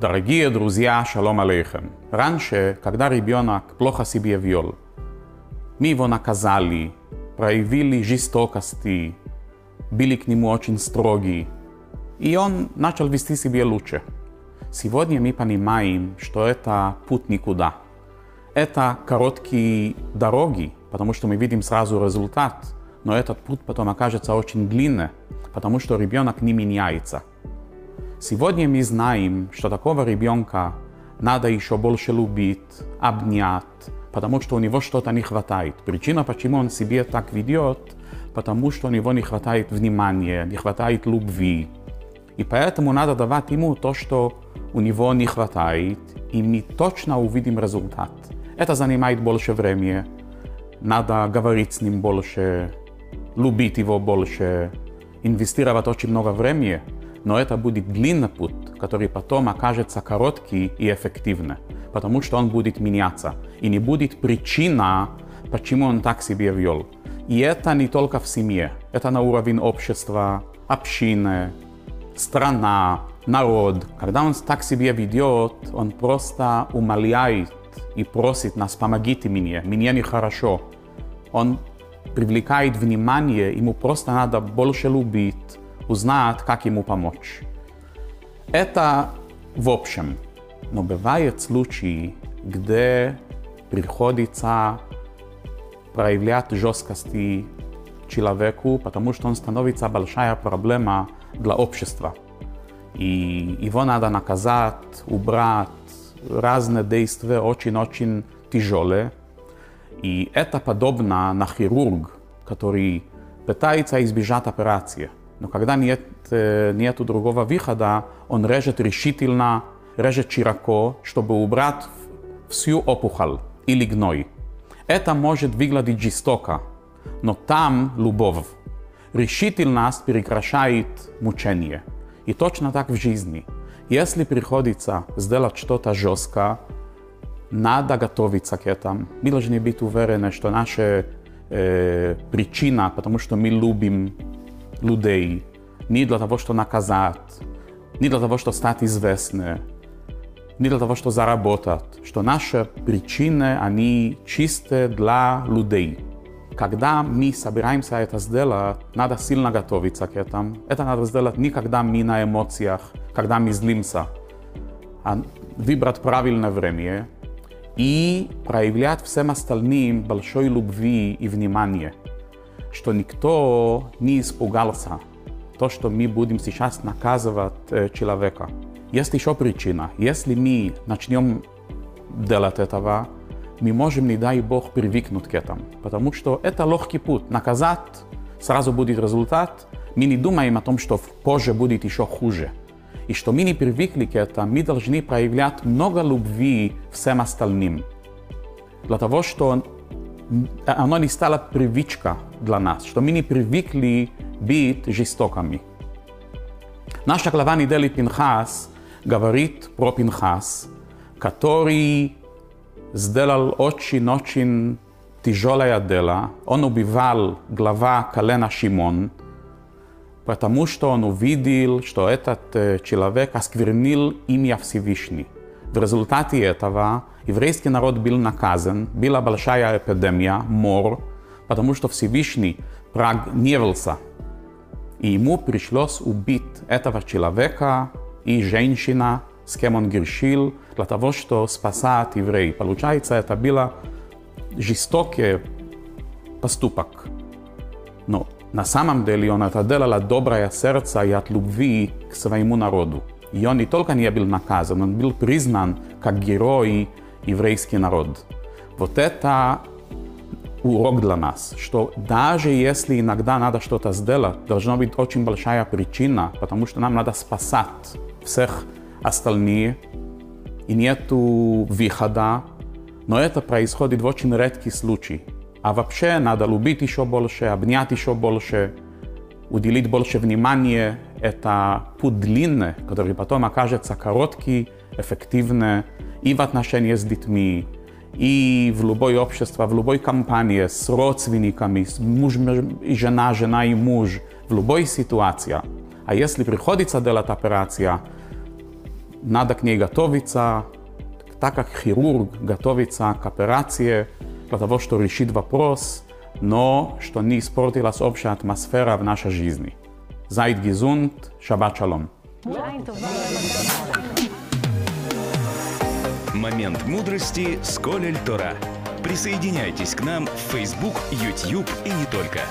Дорогие друзья, шалом алейхем. Раньше, когда ребенок плохо себя вел, мы его наказали, проявили жестокости, были к нему очень строги, и он начал вести себя лучше. Сегодня мы понимаем, что это путь никуда. Это короткие дороги, потому что мы видим сразу результат, но этот путь потом окажется очень длинный, потому что ребенок не меняется. Сегодня мы знаем, что такого ребенка надо еще больше любить, обнять, потому что у него что-то не хватает. Причина, почему он себе так ведет, потому что у него не хватает внимания, не хватает любви. И поэтому надо давать ему то, что у него не хватает, и мы точно увидим результат. Это занимает больше времени, надо говорить с ним больше, любить его больше, инвестировать очень много времени, но это будет длинный путь, который потом окажется короткий и эффективный, потому что он будет меняться, и не будет причина, почему он так себя вел. И это не только в семье, это на уровне общества, общины, страна, народ. Когда он так себя ведет, он просто умоляет и просит нас, помогите мне, мне нехорошо. Он привлекает внимание, ему просто надо больше любить, узнать, как ему помочь. Это в общем. Но бывают случаи, где приходится проявлять жесткости человеку, потому что он становится большая проблема для общества. И его надо наказать, убрать, разные действия очень-очень тяжелые. И это подобно на хирург, который пытается избежать операции. Но когда нет, нету другого выхода, он режет решительно, режет широко, чтобы убрать всю опухоль или гной. Это может выглядеть жестоко, но там любовь. Решительность прекращает мучение. И точно так в жизни. Если приходится сделать что-то жестко, надо готовиться к этому. Мы должны быть уверены, что наша э, причина, потому что мы любим людей, не для того, чтобы наказать, не для того, чтобы стать известны, не для того, чтобы заработать, что наши причины, они чистые для людей. Когда мы собираемся это сделать, надо сильно готовиться к этому. Это надо сделать не когда мы на эмоциях, когда мы злимся, а выбрать правильное время и проявлять всем остальным большой любви и внимания что никто не испугался, то, что мы будем сейчас наказывать человека. Есть еще причина. Если мы начнем делать этого, мы можем, не дай Бог, привыкнуть к этому. Потому что это легкий путь. Наказать, сразу будет результат. Мы не думаем о том, что позже будет еще хуже. И что мы не привыкли к этому, мы должны проявлять много любви всем остальным. Для того, что оно не стало привычка для нас, что мы не привыкли быть жестокими. Наша глава недели Пинхас говорит про Пинхас, который сделал очень-очень тяжелое дело. Он убивал глава колена Шимон, потому что он увидел, что этот человек осквернил имя Всевышний. В результате этого еврейский народ был наказан, была большая эпидемия, мор, потому что Всевышний прогневался. И ему пришлось убить этого человека и женщина, с кем он грешил, для того, чтобы спасать евреев. Получается, это был жестокий поступок. Но на самом деле он это делал от доброе сердца и от любви к своему народу. И он не только не был наказан, он был признан как герой еврейский народ. Вот это урок для нас, что даже если иногда надо что-то сделать, должна быть очень большая причина, потому что нам надо спасать всех остальных, и нету выхода, но это происходит в очень редкий случай. А вообще надо любить еще больше, обнять еще больше, уделить больше внимания. Это путь длинный, который потом окажется короткий, эффективный и в отношении с детьми, и в любой обществе, в любой компании, с родственниками, с муж и жена, жена и муж, в любой ситуации. А если приходится делать операцию, надо к ней готовиться, так как хирург готовится к операции для того, чтобы решить вопрос, но что не испортилась общая атмосфера в нашей жизни. Зайд гизунд, шаббат шалом. Момент мудрости с Колель Тора. Присоединяйтесь к нам в Facebook, YouTube и не только.